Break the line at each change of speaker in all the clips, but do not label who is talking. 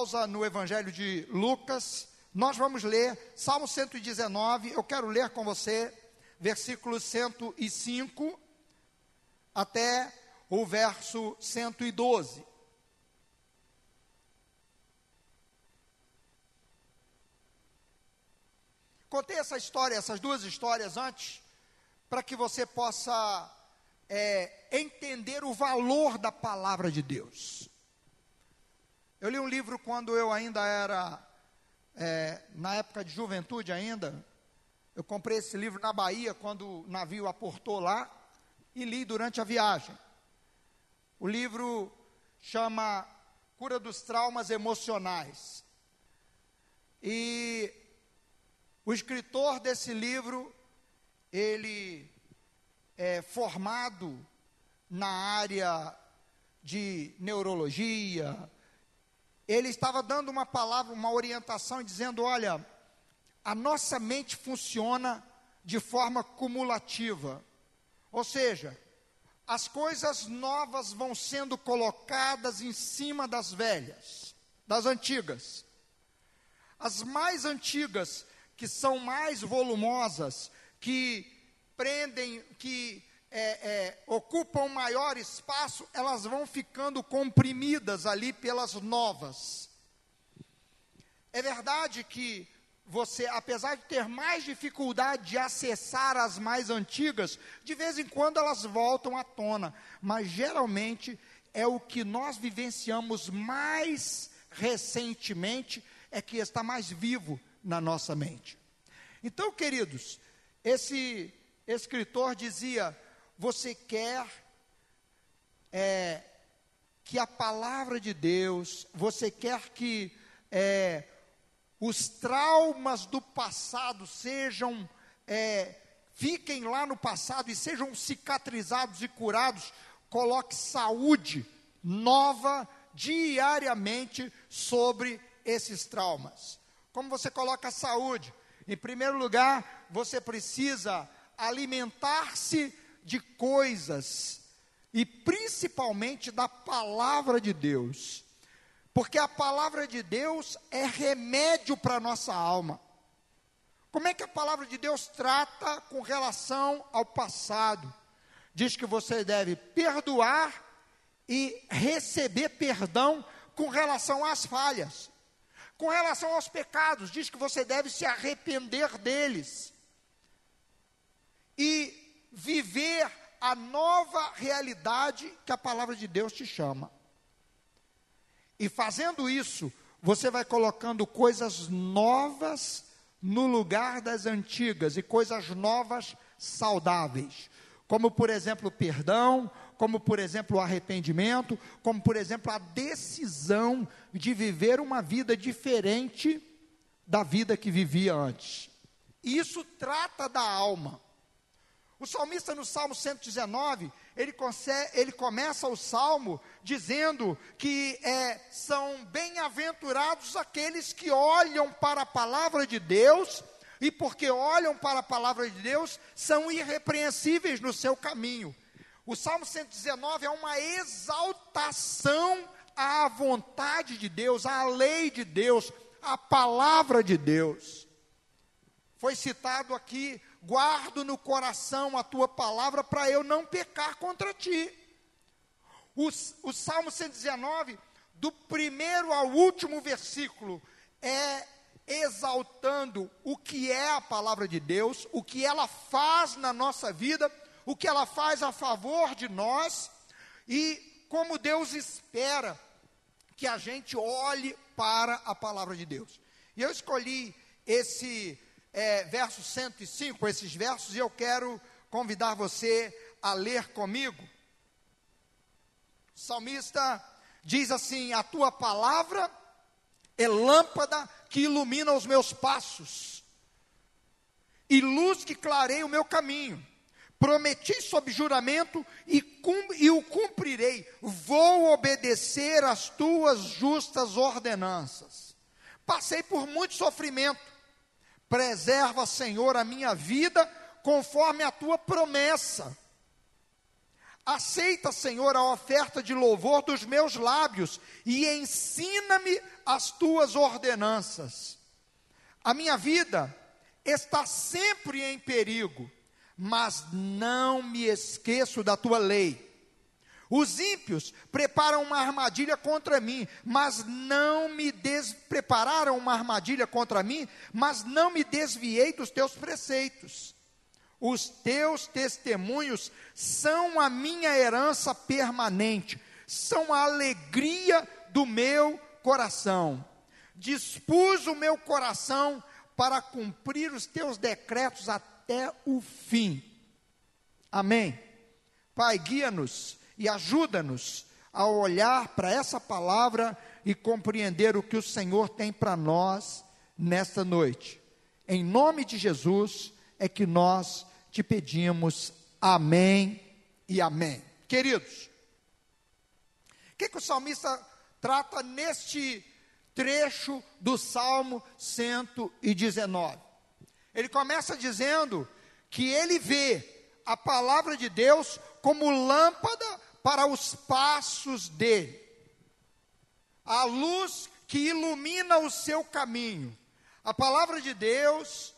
pausa no Evangelho de Lucas. Nós vamos ler Salmo 119. Eu quero ler com você versículos 105 até o verso 112. Contei essa história, essas duas histórias antes, para que você possa é, entender o valor da palavra de Deus. Eu li um livro quando eu ainda era, é, na época de juventude ainda. Eu comprei esse livro na Bahia, quando o navio aportou lá, e li durante a viagem. O livro chama Cura dos Traumas Emocionais. E o escritor desse livro, ele é formado na área de neurologia, ele estava dando uma palavra, uma orientação, dizendo: olha, a nossa mente funciona de forma cumulativa. Ou seja, as coisas novas vão sendo colocadas em cima das velhas, das antigas. As mais antigas, que são mais volumosas, que prendem, que é, é, ocupam maior espaço, elas vão ficando comprimidas ali pelas novas. É verdade que você, apesar de ter mais dificuldade de acessar as mais antigas, de vez em quando elas voltam à tona, mas geralmente é o que nós vivenciamos mais recentemente, é que está mais vivo na nossa mente. Então, queridos, esse escritor dizia: você quer é, que a palavra de Deus, você quer que é, os traumas do passado sejam, é, fiquem lá no passado e sejam cicatrizados e curados, coloque saúde nova diariamente sobre esses traumas. Como você coloca a saúde? Em primeiro lugar, você precisa alimentar-se de coisas, e principalmente da palavra de Deus, porque a palavra de Deus é remédio para a nossa alma. Como é que a palavra de Deus trata com relação ao passado? Diz que você deve perdoar e receber perdão com relação às falhas. Com relação aos pecados, diz que você deve se arrepender deles. E viver a nova realidade que a palavra de Deus te chama. E fazendo isso, você vai colocando coisas novas no lugar das antigas e coisas novas saudáveis. Como, por exemplo, perdão, como, por exemplo, o arrependimento, como, por exemplo, a decisão de viver uma vida diferente da vida que vivia antes. Isso trata da alma. O salmista no Salmo 119, ele, consegue, ele começa o salmo dizendo que é, são bem-aventurados aqueles que olham para a palavra de Deus, e porque olham para a palavra de Deus, são irrepreensíveis no seu caminho. O Salmo 119 é uma exaltação à vontade de Deus, à lei de Deus, à palavra de Deus. Foi citado aqui guardo no coração a tua palavra para eu não pecar contra ti. O, o Salmo 119, do primeiro ao último versículo, é exaltando o que é a palavra de Deus, o que ela faz na nossa vida, o que ela faz a favor de nós e como Deus espera que a gente olhe para a palavra de Deus. E eu escolhi esse é, verso 105, esses versos, e eu quero convidar você a ler comigo. O salmista diz assim: A tua palavra é lâmpada que ilumina os meus passos, e luz que clareia o meu caminho. Prometi sob juramento e, cum, e o cumprirei. Vou obedecer às tuas justas ordenanças. Passei por muito sofrimento Preserva, Senhor, a minha vida conforme a tua promessa. Aceita, Senhor, a oferta de louvor dos meus lábios e ensina-me as tuas ordenanças. A minha vida está sempre em perigo, mas não me esqueço da tua lei. Os ímpios preparam uma armadilha contra mim, mas não me des... prepararam uma armadilha contra mim, mas não me desviei dos teus preceitos. Os teus testemunhos são a minha herança permanente, são a alegria do meu coração. Dispus o meu coração para cumprir os teus decretos até o fim. Amém. Pai, guia-nos e ajuda-nos a olhar para essa palavra e compreender o que o Senhor tem para nós nesta noite. Em nome de Jesus é que nós te pedimos amém e amém. Queridos, o que, que o salmista trata neste trecho do Salmo 119? Ele começa dizendo que ele vê a palavra de Deus como lâmpada para os passos dele, a luz que ilumina o seu caminho. A palavra de Deus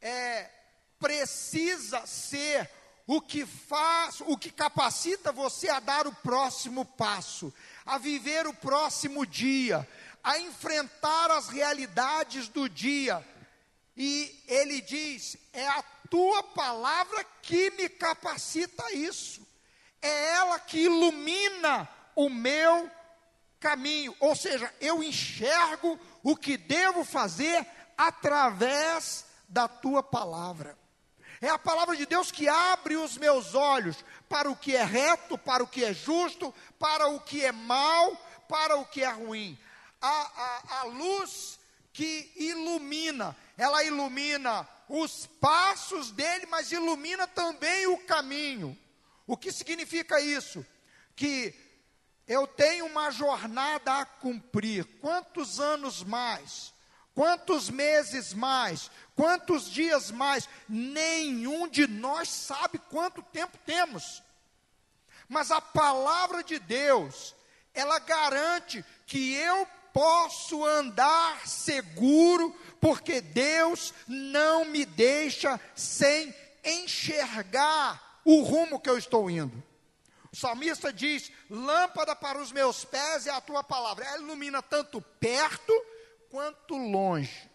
é precisa ser o que faz, o que capacita você a dar o próximo passo, a viver o próximo dia, a enfrentar as realidades do dia. E ele diz: é a tua palavra que me capacita a isso é ela que ilumina o meu caminho, ou seja, eu enxergo o que devo fazer através da tua palavra. É a palavra de Deus que abre os meus olhos para o que é reto, para o que é justo, para o que é mal, para o que é ruim. A, a, a luz que ilumina, ela ilumina os passos dele, mas ilumina também o caminho. O que significa isso? Que eu tenho uma jornada a cumprir. Quantos anos mais? Quantos meses mais? Quantos dias mais? Nenhum de nós sabe quanto tempo temos. Mas a palavra de Deus, ela garante que eu posso andar seguro, porque Deus não me deixa sem enxergar o rumo que eu estou indo. O salmista diz: Lâmpada para os meus pés é a tua palavra. Ela ilumina tanto perto quanto longe.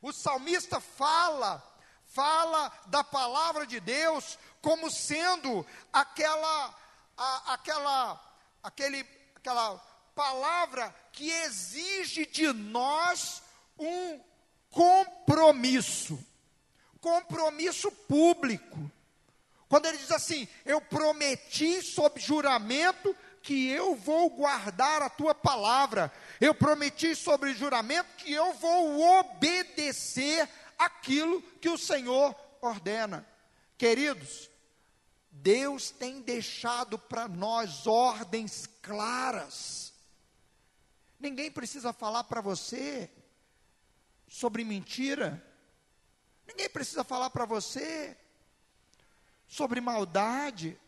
O salmista fala, fala da palavra de Deus como sendo aquela, a, aquela, aquele, aquela palavra que exige de nós um compromisso, compromisso público. Quando ele diz assim: Eu prometi sob juramento que eu vou guardar a tua palavra. Eu prometi sobre juramento que eu vou obedecer aquilo que o Senhor ordena. Queridos, Deus tem deixado para nós ordens claras. Ninguém precisa falar para você sobre mentira. Ninguém precisa falar para você sobre maldade.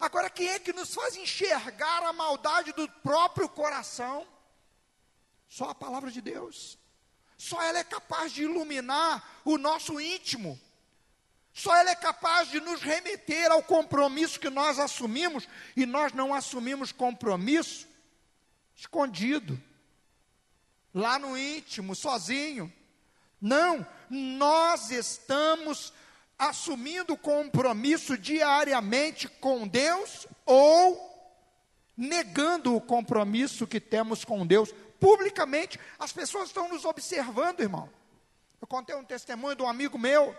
Agora, quem é que nos faz enxergar a maldade do próprio coração? Só a palavra de Deus. Só ela é capaz de iluminar o nosso íntimo. Só ela é capaz de nos remeter ao compromisso que nós assumimos, e nós não assumimos compromisso escondido, lá no íntimo, sozinho. Não, nós estamos assumindo compromisso diariamente com Deus ou negando o compromisso que temos com Deus publicamente. As pessoas estão nos observando, irmão. Eu contei um testemunho de um amigo meu,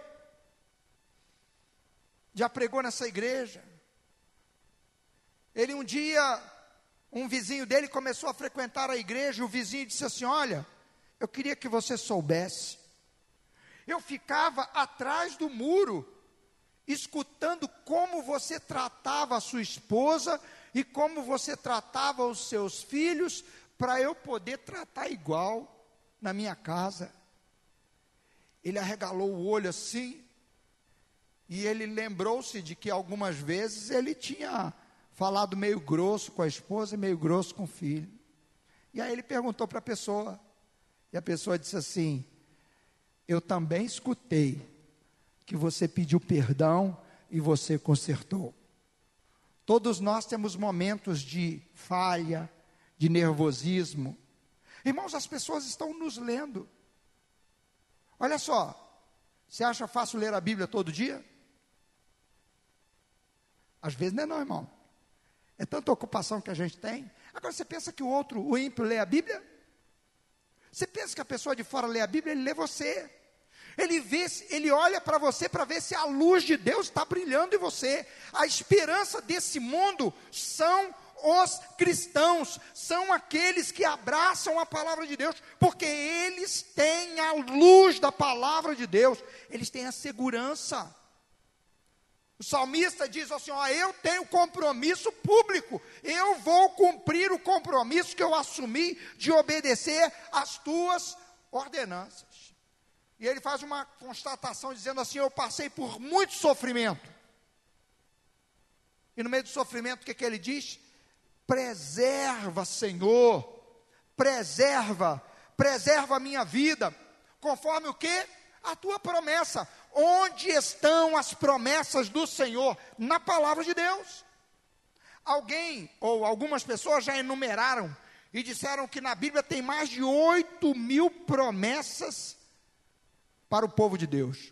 já pregou nessa igreja. Ele um dia, um vizinho dele começou a frequentar a igreja, e o vizinho disse assim: Olha, eu queria que você soubesse eu ficava atrás do muro, escutando como você tratava a sua esposa e como você tratava os seus filhos, para eu poder tratar igual na minha casa. Ele arregalou o olho assim E ele lembrou-se de que algumas vezes ele tinha falado meio grosso com a esposa e meio grosso com o filho. E aí ele perguntou para a pessoa, e a pessoa disse assim: Eu também escutei que você pediu perdão e você consertou. Todos nós temos momentos de falha, de nervosismo. Irmãos, as pessoas estão nos lendo. Olha só, você acha fácil ler a Bíblia todo dia? Às vezes não é não, irmão. É tanta ocupação que a gente tem. Agora você pensa que o outro, o ímpio, lê a Bíblia? Você pensa que a pessoa de fora lê a Bíblia, ele lê você. Ele vê, ele olha para você para ver se a luz de Deus está brilhando em você. A esperança desse mundo são os cristãos, são aqueles que abraçam a palavra de Deus, porque eles têm a luz da palavra de Deus, eles têm a segurança. O salmista diz assim: ó, eu tenho compromisso público, eu vou cumprir o compromisso que eu assumi de obedecer às tuas ordenanças. E ele faz uma constatação dizendo assim: Eu passei por muito sofrimento. E no meio do sofrimento, o que, que ele diz? Preserva, Senhor, preserva, preserva a minha vida, conforme o que? A tua promessa. Onde estão as promessas do Senhor? Na palavra de Deus. Alguém ou algumas pessoas já enumeraram e disseram que na Bíblia tem mais de 8 mil promessas para o povo de Deus.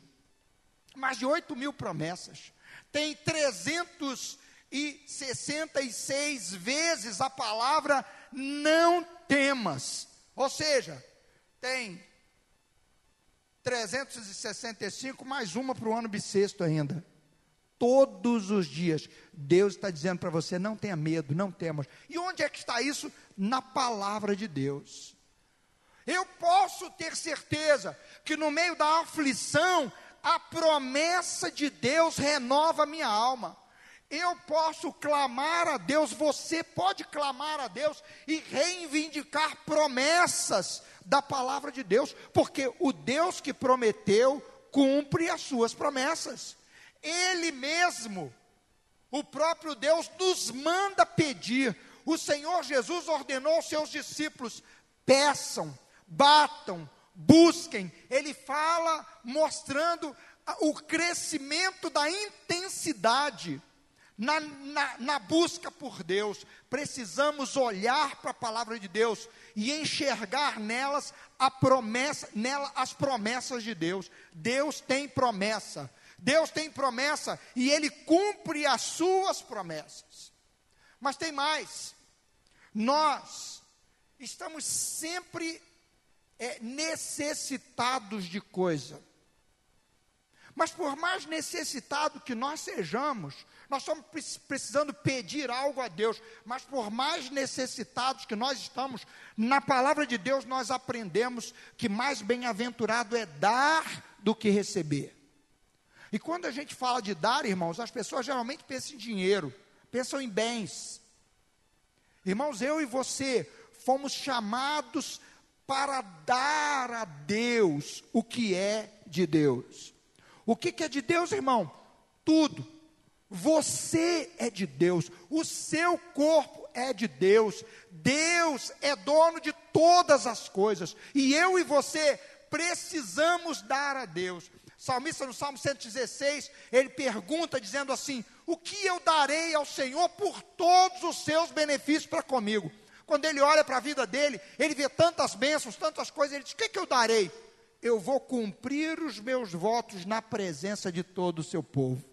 Mais de 8 mil promessas. Tem 366 vezes a palavra não temas. Ou seja, tem 365 mais uma para o ano bissexto ainda. Todos os dias, Deus está dizendo para você: não tenha medo, não temas. E onde é que está isso? Na palavra de Deus. Eu posso ter certeza que no meio da aflição, a promessa de Deus renova minha alma. Eu posso clamar a Deus, você pode clamar a Deus e reivindicar promessas da palavra de Deus, porque o Deus que prometeu cumpre as suas promessas. Ele mesmo, o próprio Deus, nos manda pedir. O Senhor Jesus ordenou aos seus discípulos: peçam, batam, busquem. Ele fala mostrando o crescimento da intensidade na, na, na, busca por Deus. Precisamos olhar para a palavra de Deus e enxergar nelas a promessa, nela as promessas de Deus. Deus tem promessa. Deus tem promessa e ele cumpre as suas promessas. Mas tem mais. Nós estamos sempre é, necessitados de coisa. Mas por mais necessitado que nós sejamos, nós estamos precisando pedir algo a Deus, mas por mais necessitados que nós estamos, na palavra de Deus nós aprendemos que mais bem-aventurado é dar do que receber. E quando a gente fala de dar, irmãos, as pessoas geralmente pensam em dinheiro, pensam em bens. Irmãos, eu e você fomos chamados para dar a Deus o que é de Deus. O que, que é de Deus, irmão? Tudo. Você é de Deus, o seu corpo é de Deus, Deus é dono de todas as coisas, e eu e você precisamos dar a Deus. Salmista no Salmo 116, ele pergunta dizendo assim: O que eu darei ao Senhor por todos os seus benefícios para comigo? Quando ele olha para a vida dele, ele vê tantas bênçãos, tantas coisas, ele diz: O que, que eu darei? Eu vou cumprir os meus votos na presença de todo o seu povo.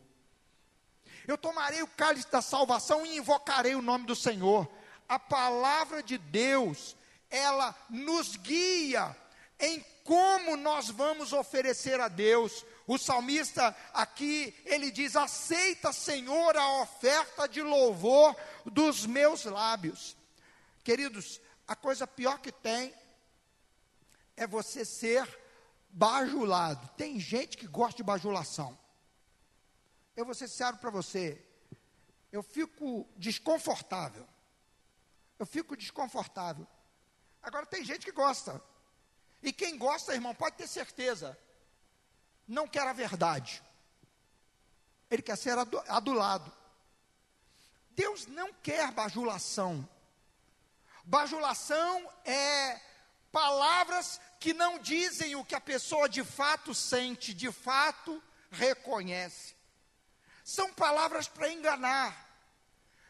Eu tomarei o cálice da salvação e invocarei o nome do Senhor. A palavra de Deus, ela nos guia em como nós vamos oferecer a Deus. O salmista aqui, ele diz: Aceita, Senhor, a oferta de louvor dos meus lábios. Queridos, a coisa pior que tem é você ser bajulado. Tem gente que gosta de bajulação. Eu vou ser sincero para você. Eu fico desconfortável. Eu fico desconfortável. Agora tem gente que gosta. E quem gosta, irmão, pode ter certeza. Não quer a verdade. ele quer ser adulado. Deus não quer bajulação. Bajulação é palavras que não dizem o que a pessoa de fato sente, de fato reconhece. São palavras para enganar.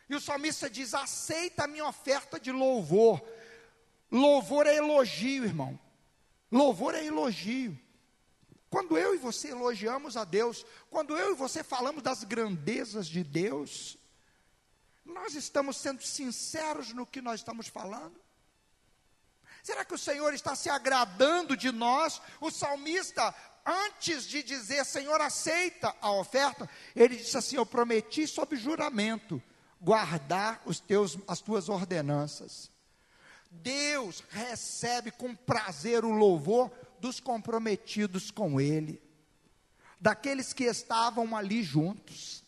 E o salmista diz: aceita a minha oferta de louvor. Louvor é elogio, irmão. Louvor é elogio. Quando eu e você elogiamos a Deus, quando eu e você falamos das grandezas de Deus, nós estamos sendo sinceros no que nós estamos falando? Será que o Senhor está se agradando de nós? O salmista, antes de dizer, Senhor, aceita a oferta, ele disse assim: Eu prometi sob juramento guardar os teus, as tuas ordenanças. Deus recebe com prazer o louvor dos comprometidos com Ele, daqueles que estavam ali juntos.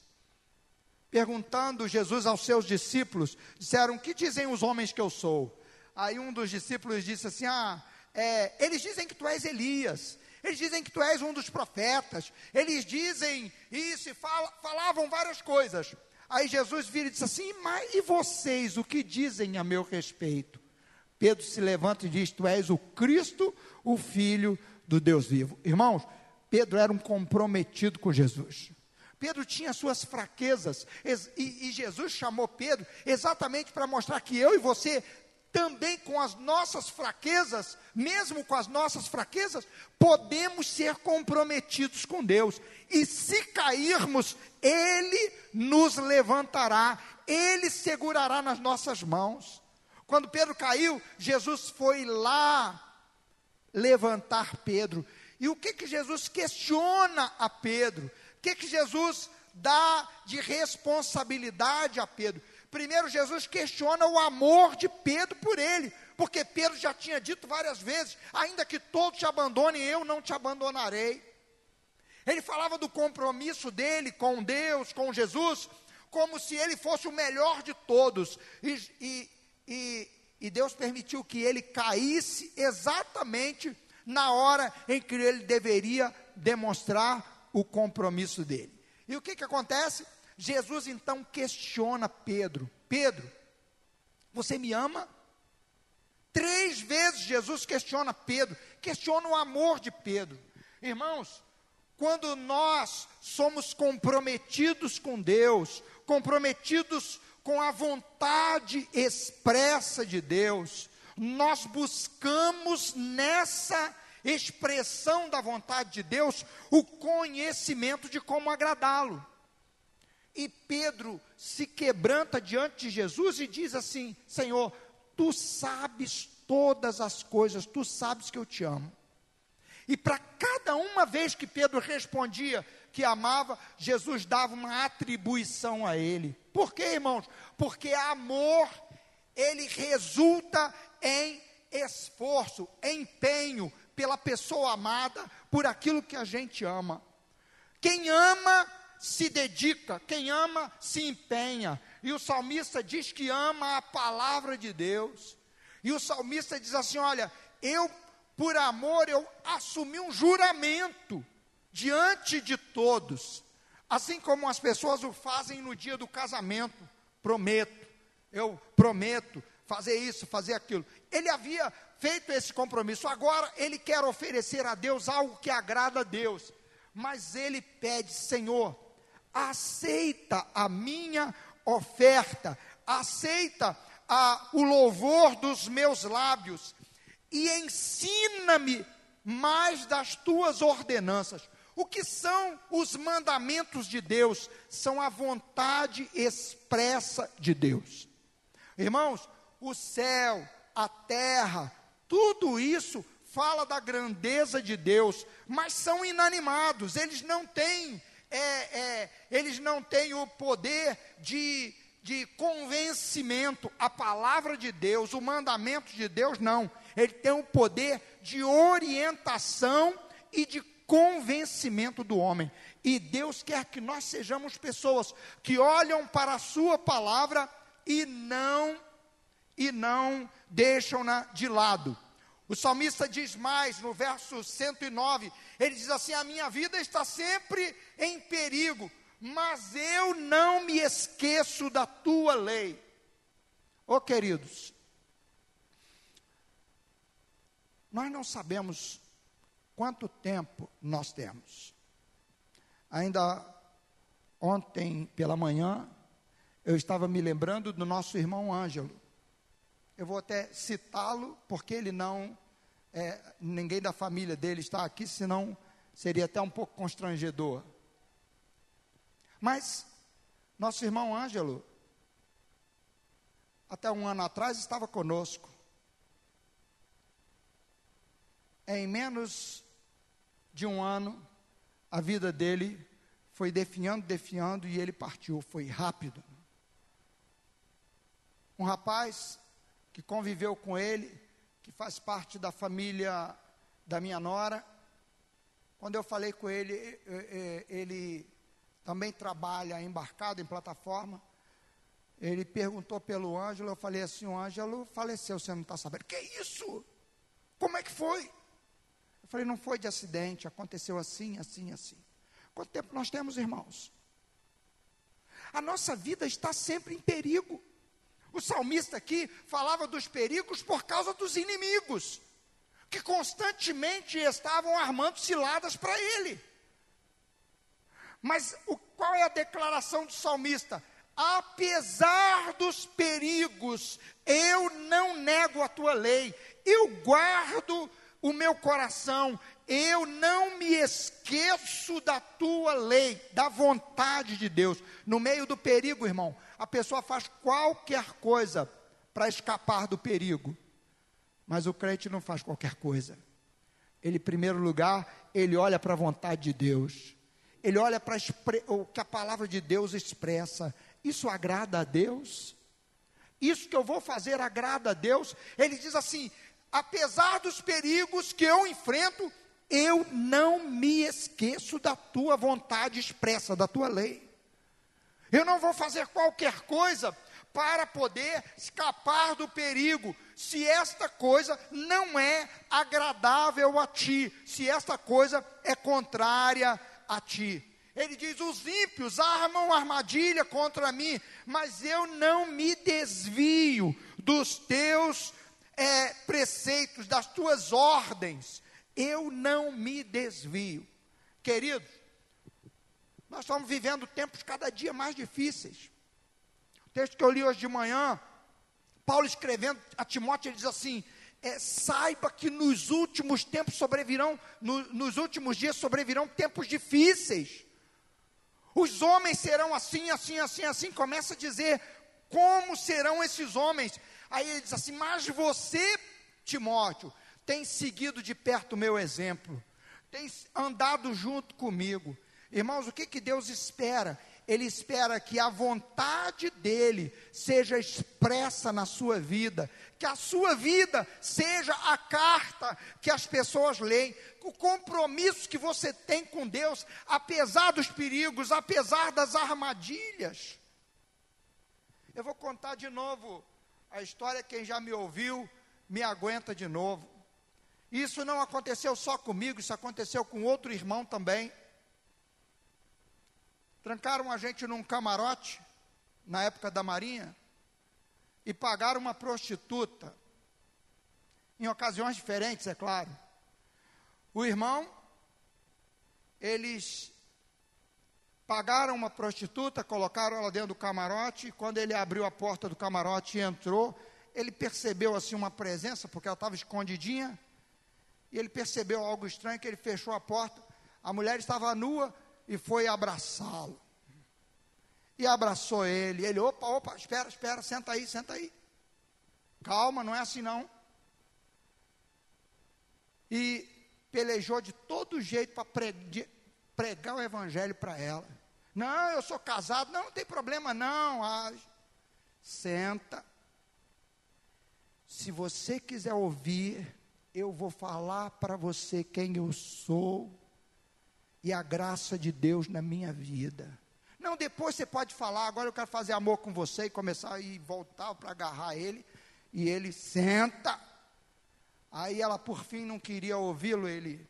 Perguntando Jesus aos seus discípulos, disseram: Que dizem os homens que eu sou? Aí um dos discípulos disse assim: Ah, é, eles dizem que tu és Elias, eles dizem que tu és um dos profetas, eles dizem isso e fala, falavam várias coisas. Aí Jesus vira e diz assim: Mas e vocês, o que dizem a meu respeito? Pedro se levanta e diz: Tu és o Cristo, o Filho do Deus vivo. Irmãos, Pedro era um comprometido com Jesus. Pedro tinha suas fraquezas, e, e Jesus chamou Pedro exatamente para mostrar que eu e você também com as nossas fraquezas, mesmo com as nossas fraquezas, podemos ser comprometidos com Deus. E se cairmos, Ele nos levantará, Ele segurará nas nossas mãos. Quando Pedro caiu, Jesus foi lá levantar Pedro. E o que que Jesus questiona a Pedro? O que que Jesus dá de responsabilidade a Pedro? Primeiro, Jesus questiona o amor de Pedro por ele, porque Pedro já tinha dito várias vezes: ainda que todos te abandonem, eu não te abandonarei. Ele falava do compromisso dele com Deus, com Jesus, como se ele fosse o melhor de todos. E, e, e, e Deus permitiu que ele caísse exatamente na hora em que ele deveria demonstrar o compromisso dele. E o que, que acontece? Jesus então questiona Pedro: Pedro, você me ama? Três vezes Jesus questiona Pedro, questiona o amor de Pedro. Irmãos, quando nós somos comprometidos com Deus, comprometidos com a vontade expressa de Deus, nós buscamos nessa expressão da vontade de Deus o conhecimento de como agradá-lo. E Pedro se quebranta diante de Jesus e diz assim: Senhor, tu sabes todas as coisas, tu sabes que eu te amo. E para cada uma vez que Pedro respondia que amava, Jesus dava uma atribuição a ele. Por quê, irmãos? Porque amor, ele resulta em esforço, empenho pela pessoa amada, por aquilo que a gente ama. Quem ama se dedica, quem ama se empenha. E o salmista diz que ama a palavra de Deus. E o salmista diz assim: Olha, eu, por amor, eu assumi um juramento diante de todos, assim como as pessoas o fazem no dia do casamento. Prometo, eu prometo fazer isso, fazer aquilo. Ele havia feito esse compromisso, agora ele quer oferecer a Deus algo que agrada a Deus. Mas ele pede, Senhor, aceita a minha oferta, aceita a, o louvor dos meus lábios e ensina-me mais das tuas ordenanças. O que são os mandamentos de Deus? São a vontade expressa de Deus. Irmãos, o céu, a terra, tudo isso fala da grandeza de Deus, mas são inanimados, eles não têm é, é, eles não têm o poder de, de convencimento. A palavra de Deus, o mandamento de Deus, não. Ele tem o poder de orientação e de convencimento do homem. E Deus quer que nós sejamos pessoas que olham para a sua palavra e não e não deixam-na de lado. O salmista diz mais no verso 109, ele diz assim: A minha vida está sempre em perigo, mas eu não me esqueço da tua lei. Ô oh, queridos, nós não sabemos quanto tempo nós temos. Ainda ontem pela manhã, eu estava me lembrando do nosso irmão Ângelo. Eu vou até citá-lo, porque ele não, é, ninguém da família dele está aqui, senão seria até um pouco constrangedor. Mas, nosso irmão Ângelo, até um ano atrás, estava conosco. Em menos de um ano, a vida dele foi definhando, definhando e ele partiu. Foi rápido. Um rapaz que conviveu com ele, que faz parte da família da minha nora. Quando eu falei com ele, ele também trabalha embarcado em plataforma. Ele perguntou pelo Ângelo, eu falei assim, o Ângelo faleceu, você não está sabendo. Que isso? Como é que foi? Eu falei, não foi de acidente, aconteceu assim, assim, assim. Quanto tempo nós temos, irmãos? A nossa vida está sempre em perigo. O salmista aqui falava dos perigos por causa dos inimigos, que constantemente estavam armando ciladas para ele. Mas o, qual é a declaração do salmista? Apesar dos perigos, eu não nego a tua lei, eu guardo o meu coração, eu não me esqueço da tua lei, da vontade de Deus. No meio do perigo, irmão, a pessoa faz qualquer coisa para escapar do perigo, mas o crente não faz qualquer coisa. Ele, em primeiro lugar, ele olha para a vontade de Deus, ele olha para o que a palavra de Deus expressa. Isso agrada a Deus? Isso que eu vou fazer agrada a Deus? Ele diz assim: apesar dos perigos que eu enfrento, eu não me esqueço da tua vontade expressa, da tua lei. Eu não vou fazer qualquer coisa para poder escapar do perigo, se esta coisa não é agradável a ti, se esta coisa é contrária a ti. Ele diz: os ímpios armam armadilha contra mim, mas eu não me desvio dos teus é, preceitos, das tuas ordens, eu não me desvio. Querido, nós estamos vivendo tempos cada dia mais difíceis. O texto que eu li hoje de manhã, Paulo escrevendo a Timóteo, ele diz assim: é, saiba que nos últimos tempos sobrevirão, no, nos últimos dias sobrevirão tempos difíceis. Os homens serão assim, assim, assim, assim. Começa a dizer como serão esses homens. Aí ele diz assim: Mas você, Timóteo, tem seguido de perto o meu exemplo, tem andado junto comigo. Irmãos, o que, que Deus espera? Ele espera que a vontade dele seja expressa na sua vida, que a sua vida seja a carta que as pessoas leem, o compromisso que você tem com Deus, apesar dos perigos, apesar das armadilhas. Eu vou contar de novo a história, quem já me ouviu, me aguenta de novo. Isso não aconteceu só comigo, isso aconteceu com outro irmão também. Trancaram a gente num camarote, na época da Marinha, e pagaram uma prostituta, em ocasiões diferentes, é claro. O irmão, eles pagaram uma prostituta, colocaram ela dentro do camarote, e quando ele abriu a porta do camarote e entrou, ele percebeu assim uma presença, porque ela estava escondidinha, e ele percebeu algo estranho, que ele fechou a porta, a mulher estava nua e foi abraçá-lo. E abraçou ele, ele, opa, opa, espera, espera, senta aí, senta aí. Calma, não é assim não. E pelejou de todo jeito para pregar o evangelho para ela. Não, eu sou casado, não, não tem problema não. Ah, senta. Se você quiser ouvir, eu vou falar para você quem eu sou e a graça de Deus na minha vida. Não, depois você pode falar, agora eu quero fazer amor com você e começar ir voltar para agarrar ele. E ele senta. Aí ela por fim não queria ouvi-lo, ele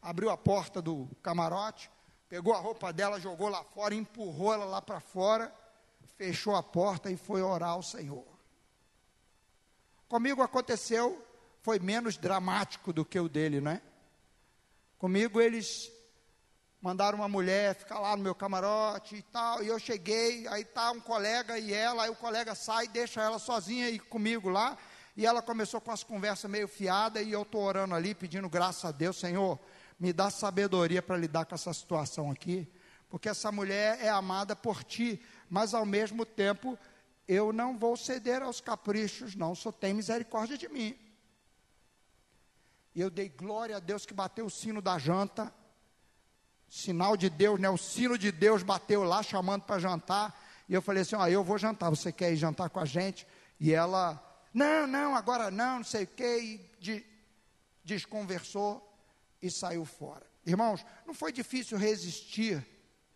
abriu a porta do camarote, pegou a roupa dela, jogou lá fora, empurrou ela lá para fora, fechou a porta e foi orar ao Senhor. Comigo aconteceu, foi menos dramático do que o dele, não é? Comigo eles mandaram uma mulher ficar lá no meu camarote e tal, e eu cheguei, aí tá um colega e ela, aí o colega sai, deixa ela sozinha e comigo lá, e ela começou com as conversas meio fiadas, e eu estou orando ali, pedindo graças a Deus, Senhor, me dá sabedoria para lidar com essa situação aqui, porque essa mulher é amada por ti, mas ao mesmo tempo eu não vou ceder aos caprichos, não, só tem misericórdia de mim. E eu dei glória a Deus que bateu o sino da janta, sinal de Deus, né? O sino de Deus bateu lá chamando para jantar. E eu falei assim: Ó, eu vou jantar, você quer ir jantar com a gente? E ela, não, não, agora não, não sei o quê. E de, desconversou e saiu fora. Irmãos, não foi difícil resistir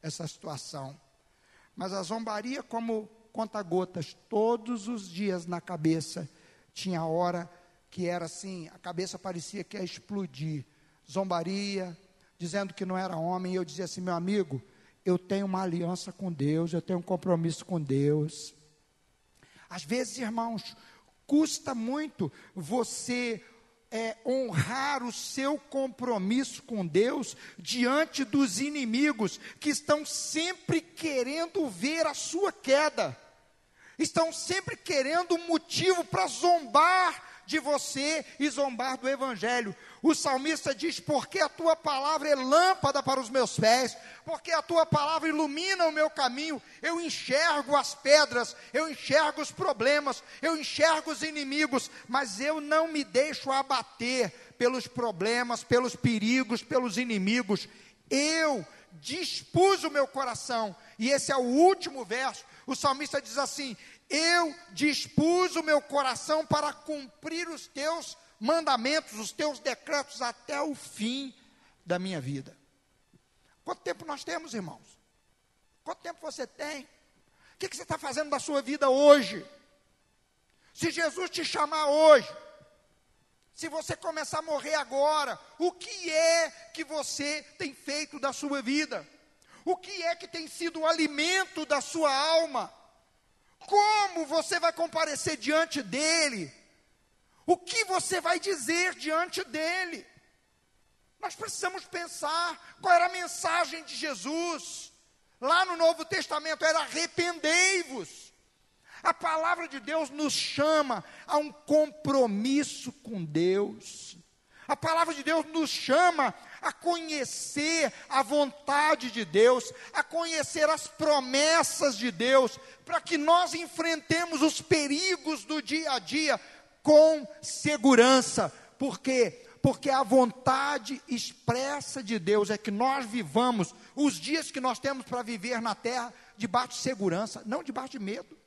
essa situação. Mas a zombaria, como conta-gotas, todos os dias na cabeça, tinha hora que era assim, a cabeça parecia que ia explodir. Zombaria, dizendo que não era homem, e eu dizia assim: meu amigo, eu tenho uma aliança com Deus, eu tenho um compromisso com Deus. Às vezes, irmãos, custa muito você é, honrar o seu compromisso com Deus diante dos inimigos que estão sempre querendo ver a sua queda, estão sempre querendo um motivo para zombar de você e zombar do Evangelho. O salmista diz: Porque a tua palavra é lâmpada para os meus pés, porque a tua palavra ilumina o meu caminho. Eu enxergo as pedras, eu enxergo os problemas, eu enxergo os inimigos, mas eu não me deixo abater pelos problemas, pelos perigos, pelos inimigos. Eu dispus o meu coração, e esse é o último verso. O salmista diz assim: eu dispus o meu coração para cumprir os teus mandamentos, os teus decretos até o fim da minha vida. Quanto tempo nós temos, irmãos? Quanto tempo você tem? O que, você está fazendo da sua vida hoje? Se Jesus te chamar hoje, se você começar a morrer agora, o que é que você tem feito da sua vida? O que é que tem sido o alimento da sua alma? Como você vai comparecer diante dele? O que você vai dizer diante dele? Nós precisamos pensar qual era a mensagem de Jesus. Lá no Novo Testamento era arrependei-vos. A palavra de Deus nos chama a um compromisso com Deus. A palavra de Deus nos chama a conhecer a vontade de Deus, a conhecer as promessas de Deus, para que nós enfrentemos os perigos do dia a dia com segurança. Por quê? Porque a vontade expressa de Deus é que nós vivamos os dias que nós temos para viver na terra debaixo de segurança, não debaixo de medo.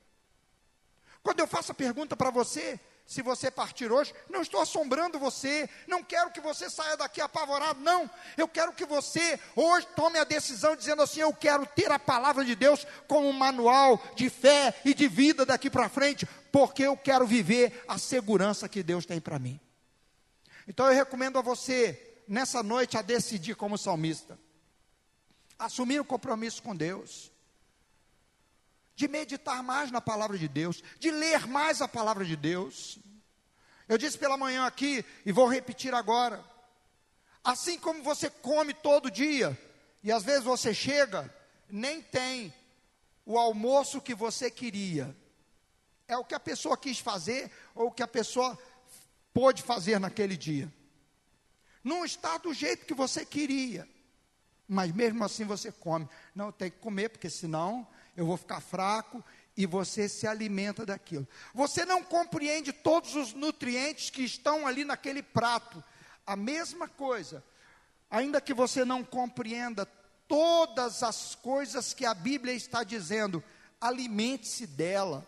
Quando eu faço a pergunta para você, se você partir hoje, não estou assombrando você, não quero que você saia daqui apavorado, não. Eu quero que você hoje tome a decisão dizendo assim: eu quero ter a palavra de Deus como um manual de fé e de vida daqui para frente, porque eu quero viver a segurança que Deus tem para mim. Então eu recomendo a você, nessa noite, a decidir como salmista, assumir o um compromisso com Deus de meditar mais na palavra de Deus, de ler mais a palavra de Deus. Eu disse pela manhã aqui e vou repetir agora. Assim como você come todo dia, e às vezes você chega, nem tem o almoço que você queria. É o que a pessoa quis fazer ou o que a pessoa pôde fazer naquele dia. Não está do jeito que você queria, mas mesmo assim você come. Não, tem que comer, porque senão eu vou ficar fraco e você se alimenta daquilo. Você não compreende todos os nutrientes que estão ali naquele prato. A mesma coisa, ainda que você não compreenda todas as coisas que a Bíblia está dizendo, alimente-se dela.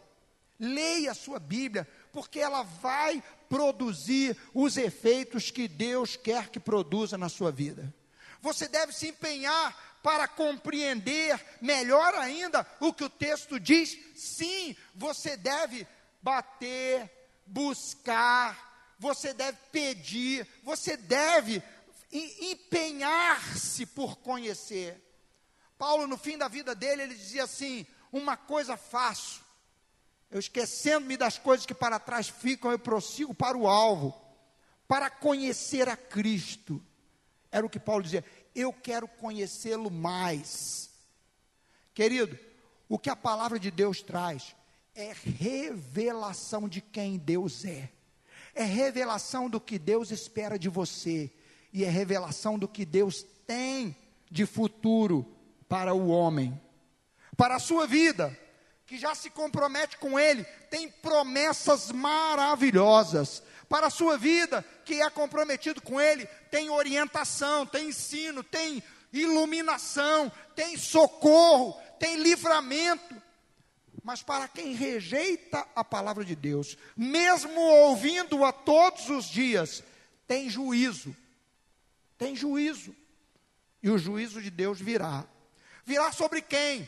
Leia a sua Bíblia, porque ela vai produzir os efeitos que Deus quer que produza na sua vida. Você deve se empenhar para compreender melhor ainda o que o texto diz, sim, você deve bater, buscar, você deve pedir, você deve empenhar-se por conhecer. Paulo, no fim da vida dele, ele dizia assim: Uma coisa faço, eu esquecendo-me das coisas que para trás ficam, eu prossigo para o alvo, para conhecer a Cristo. Era o que Paulo dizia: Eu quero conhecê-lo mais. Querido, o que a palavra de Deus traz é revelação de quem Deus é, é revelação do que Deus espera de você, e é revelação do que Deus tem de futuro para o homem, para a sua vida, que já se compromete com Ele, tem promessas maravilhosas. Para a sua vida, que é comprometido com Ele, tem orientação, tem ensino, tem iluminação, tem socorro, tem livramento. Mas para quem rejeita a palavra de Deus, mesmo ouvindo-a todos os dias, tem juízo. Tem juízo. E o juízo de Deus virá. Virá sobre quem?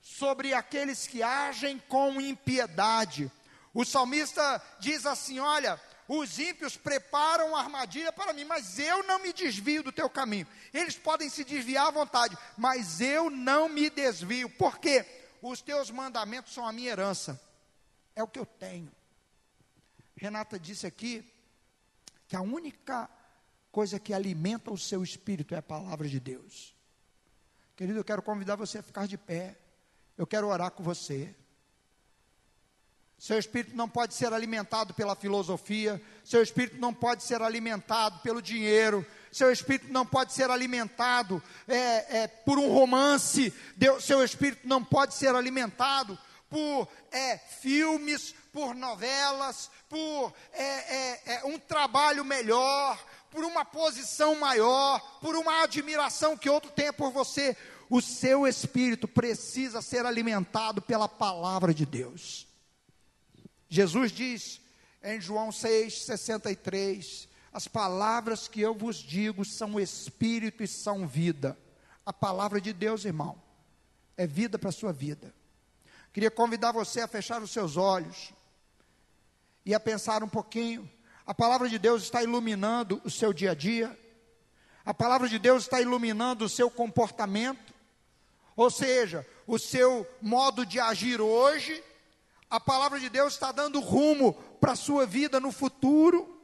Sobre aqueles que agem com impiedade. O salmista diz assim: Olha, os ímpios preparam armadilha para mim, mas eu não me desvio do teu caminho. Eles podem se desviar à vontade, mas eu não me desvio. Por quê? os teus mandamentos são a minha herança, é o que eu tenho. Renata disse aqui que a única coisa que alimenta o seu espírito é a palavra de Deus. Querido, eu quero convidar você a ficar de pé. Eu quero orar com você. Seu espírito não pode ser alimentado pela filosofia, seu espírito não pode ser alimentado pelo dinheiro, seu espírito não pode ser alimentado é, é, por um romance, seu espírito não pode ser alimentado por é, filmes, por novelas, por é, é, é, um trabalho melhor, por uma posição maior, por uma admiração que outro tenha por você. O seu espírito precisa ser alimentado pela palavra de Deus. Jesus diz em João 6,63: As palavras que eu vos digo são espírito e são vida. A palavra de Deus, irmão, é vida para a sua vida. Queria convidar você a fechar os seus olhos e a pensar um pouquinho. A palavra de Deus está iluminando o seu dia a dia. A palavra de Deus está iluminando o seu comportamento. Ou seja, o seu modo de agir hoje a palavra de Deus está dando rumo para a sua vida no futuro.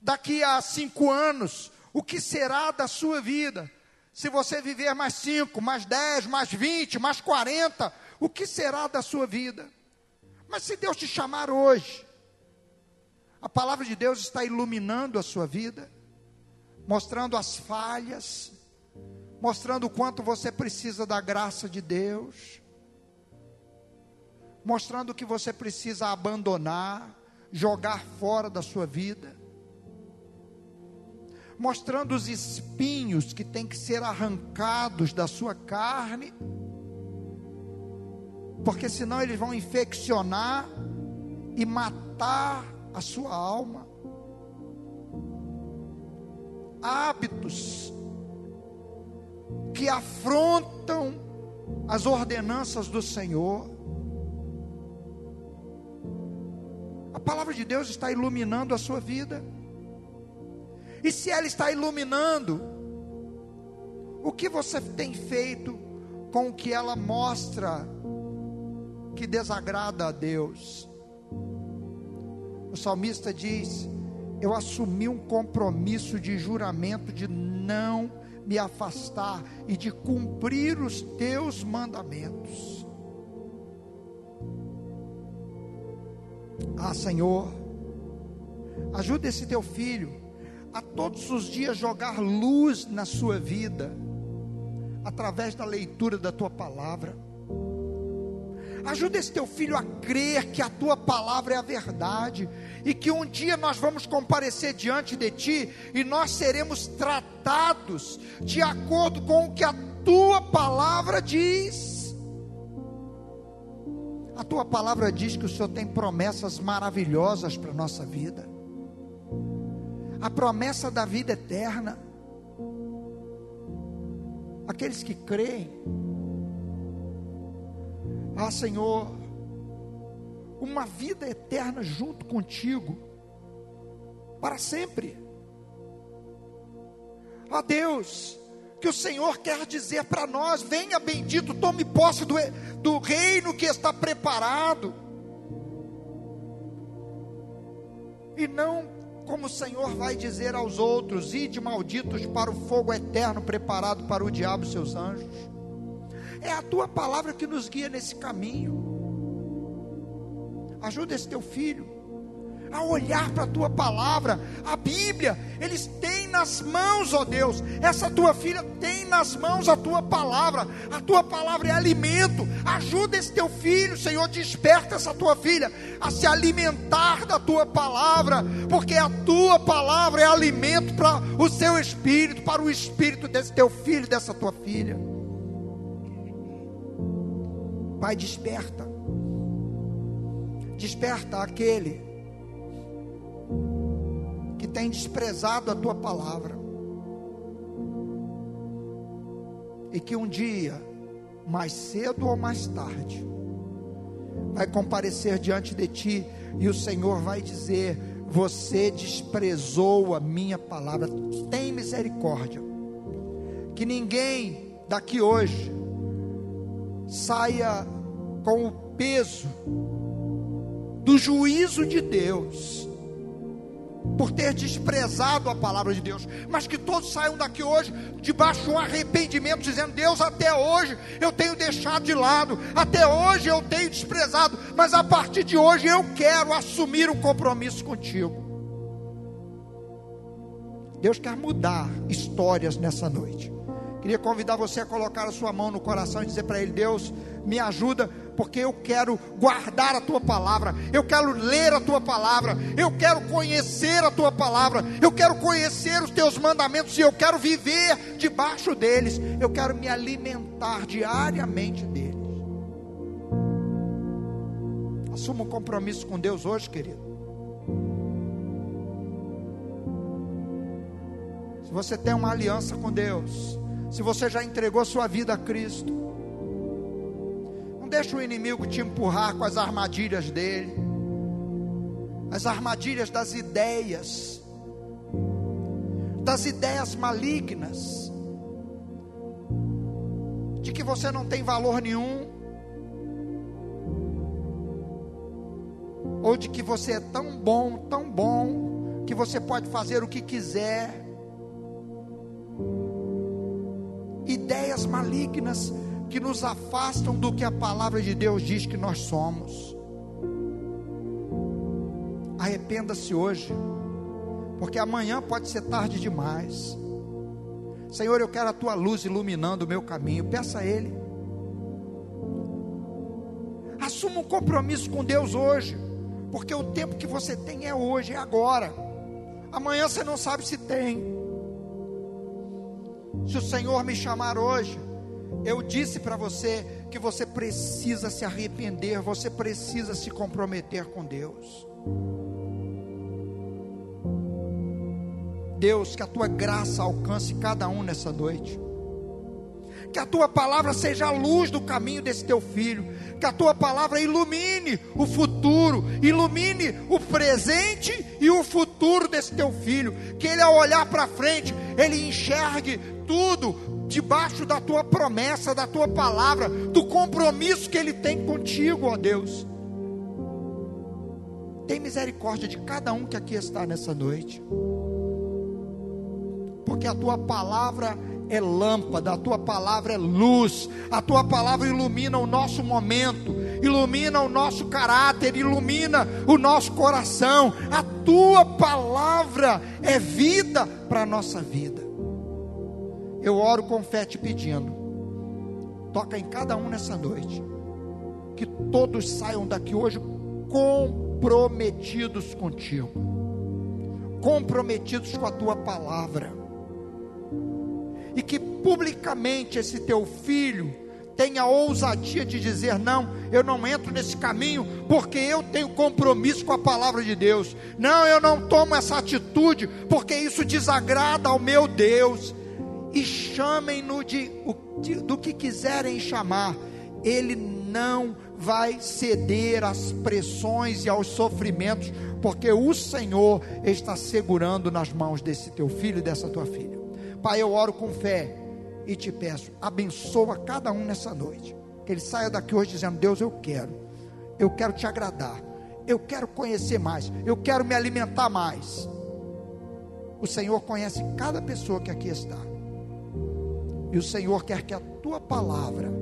Daqui a cinco anos, o que será da sua vida? Se você viver mais cinco, mais dez, mais vinte, mais quarenta, o que será da sua vida? Mas se Deus te chamar hoje, a palavra de Deus está iluminando a sua vida, mostrando as falhas, mostrando o quanto você precisa da graça de Deus mostrando que você precisa abandonar, jogar fora da sua vida, mostrando os espinhos que têm que ser arrancados da sua carne, porque senão eles vão infeccionar e matar a sua alma. Hábitos que afrontam as ordenanças do Senhor. Palavra de Deus está iluminando a sua vida. E se ela está iluminando, o que você tem feito com o que ela mostra que desagrada a Deus? O salmista diz: Eu assumi um compromisso de juramento de não me afastar e de cumprir os teus mandamentos. Ah, Senhor, ajuda esse teu filho a todos os dias jogar luz na sua vida, através da leitura da tua palavra. Ajuda esse teu filho a crer que a tua palavra é a verdade e que um dia nós vamos comparecer diante de ti e nós seremos tratados de acordo com o que a tua palavra diz. A tua palavra diz que o Senhor tem promessas maravilhosas para a nossa vida. A promessa da vida eterna. Aqueles que creem. Ah, Senhor, uma vida eterna junto contigo, para sempre. Ah, Deus, que o Senhor quer dizer para nós: venha bendito, tome posse do, do reino que está preparado. E não como o Senhor vai dizer aos outros: ide malditos para o fogo eterno preparado para o diabo e seus anjos. É a tua palavra que nos guia nesse caminho. Ajuda esse teu filho a olhar para a tua palavra. A Bíblia, eles têm nas mãos, ó Deus. Essa tua filha tem nas mãos a tua palavra. A tua palavra é alimento. Ajuda esse teu filho, Senhor, desperta essa tua filha a se alimentar da tua palavra, porque a tua palavra é alimento para o seu espírito, para o espírito desse teu filho, dessa tua filha. Pai, desperta. Desperta aquele que tem desprezado a tua palavra. E que um dia, mais cedo ou mais tarde, vai comparecer diante de ti e o Senhor vai dizer: Você desprezou a minha palavra. Tem misericórdia. Que ninguém daqui hoje saia com o peso do juízo de Deus por ter desprezado a palavra de Deus, mas que todos saiam daqui hoje debaixo de um arrependimento, dizendo: Deus, até hoje eu tenho deixado de lado, até hoje eu tenho desprezado, mas a partir de hoje eu quero assumir um compromisso contigo. Deus quer mudar histórias nessa noite. Queria convidar você a colocar a sua mão no coração e dizer para Ele: Deus, me ajuda, porque eu quero guardar a tua palavra, eu quero ler a tua palavra, eu quero conhecer a tua palavra, eu quero conhecer os teus mandamentos e eu quero viver debaixo deles, eu quero me alimentar diariamente deles. Assuma um compromisso com Deus hoje, querido. Se você tem uma aliança com Deus, se você já entregou sua vida a Cristo, não deixe o inimigo te empurrar com as armadilhas dele, as armadilhas das ideias, das ideias malignas, de que você não tem valor nenhum, ou de que você é tão bom, tão bom, que você pode fazer o que quiser ideias malignas que nos afastam do que a palavra de Deus diz que nós somos. Arrependa-se hoje, porque amanhã pode ser tarde demais. Senhor, eu quero a tua luz iluminando o meu caminho. Peça a Ele. Assuma um compromisso com Deus hoje, porque o tempo que você tem é hoje, é agora. Amanhã você não sabe se tem. Se o Senhor me chamar hoje, eu disse para você que você precisa se arrepender, você precisa se comprometer com Deus. Deus, que a tua graça alcance cada um nessa noite. Que a tua palavra seja a luz do caminho desse teu filho. Que a tua palavra ilumine o futuro, ilumine o presente e o futuro desse teu filho. Que ele, ao olhar para frente, ele enxergue tudo debaixo da tua promessa, da tua palavra, do compromisso que Ele tem contigo, ó Deus. Tem misericórdia de cada um que aqui está nessa noite, porque a tua palavra é lâmpada, a tua palavra é luz, a tua palavra ilumina o nosso momento, ilumina o nosso caráter, ilumina o nosso coração. A tua palavra é vida para a nossa vida. Eu oro com fé te pedindo. Toca em cada um nessa noite. Que todos saiam daqui hoje comprometidos contigo. Comprometidos com a tua palavra. E que publicamente esse teu filho tenha ousadia de dizer: não, eu não entro nesse caminho porque eu tenho compromisso com a palavra de Deus. Não, eu não tomo essa atitude porque isso desagrada ao meu Deus e chamem-no de, de, do que quiserem chamar, ele não vai ceder às pressões e aos sofrimentos, porque o Senhor está segurando nas mãos desse teu filho e dessa tua filha. Pai, eu oro com fé, e te peço, abençoa cada um nessa noite. Que ele saia daqui hoje dizendo: Deus, eu quero, eu quero te agradar, eu quero conhecer mais, eu quero me alimentar mais. O Senhor conhece cada pessoa que aqui está. E o Senhor quer que a tua palavra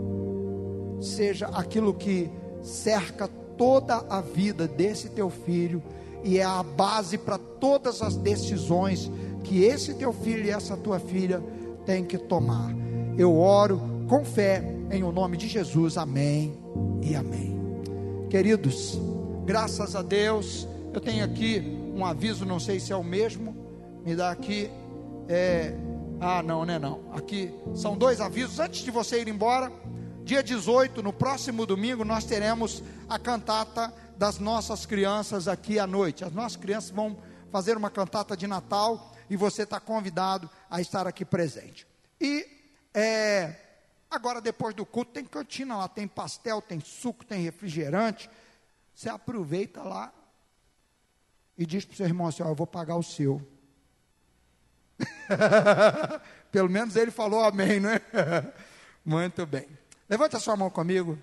seja aquilo que cerca toda a vida desse teu filho e é a base para todas as decisões que esse teu filho e essa tua filha têm que tomar. Eu oro com fé em o nome de Jesus. Amém e amém. Queridos, graças a Deus, eu tenho aqui um aviso, não sei se é o mesmo. Me dá aqui é, ah, não, né? Não. Aqui são dois avisos. Antes de você ir embora, dia 18, no próximo domingo, nós teremos a cantata das nossas crianças aqui à noite. As nossas crianças vão fazer uma cantata de Natal e você está convidado a estar aqui presente. E é, agora, depois do culto, tem cantina lá, tem pastel, tem suco, tem refrigerante. Você aproveita lá e diz para o seu irmão assim: ó, eu vou pagar o seu. Pelo menos ele falou amém, não é? Muito bem. Levante a sua mão comigo.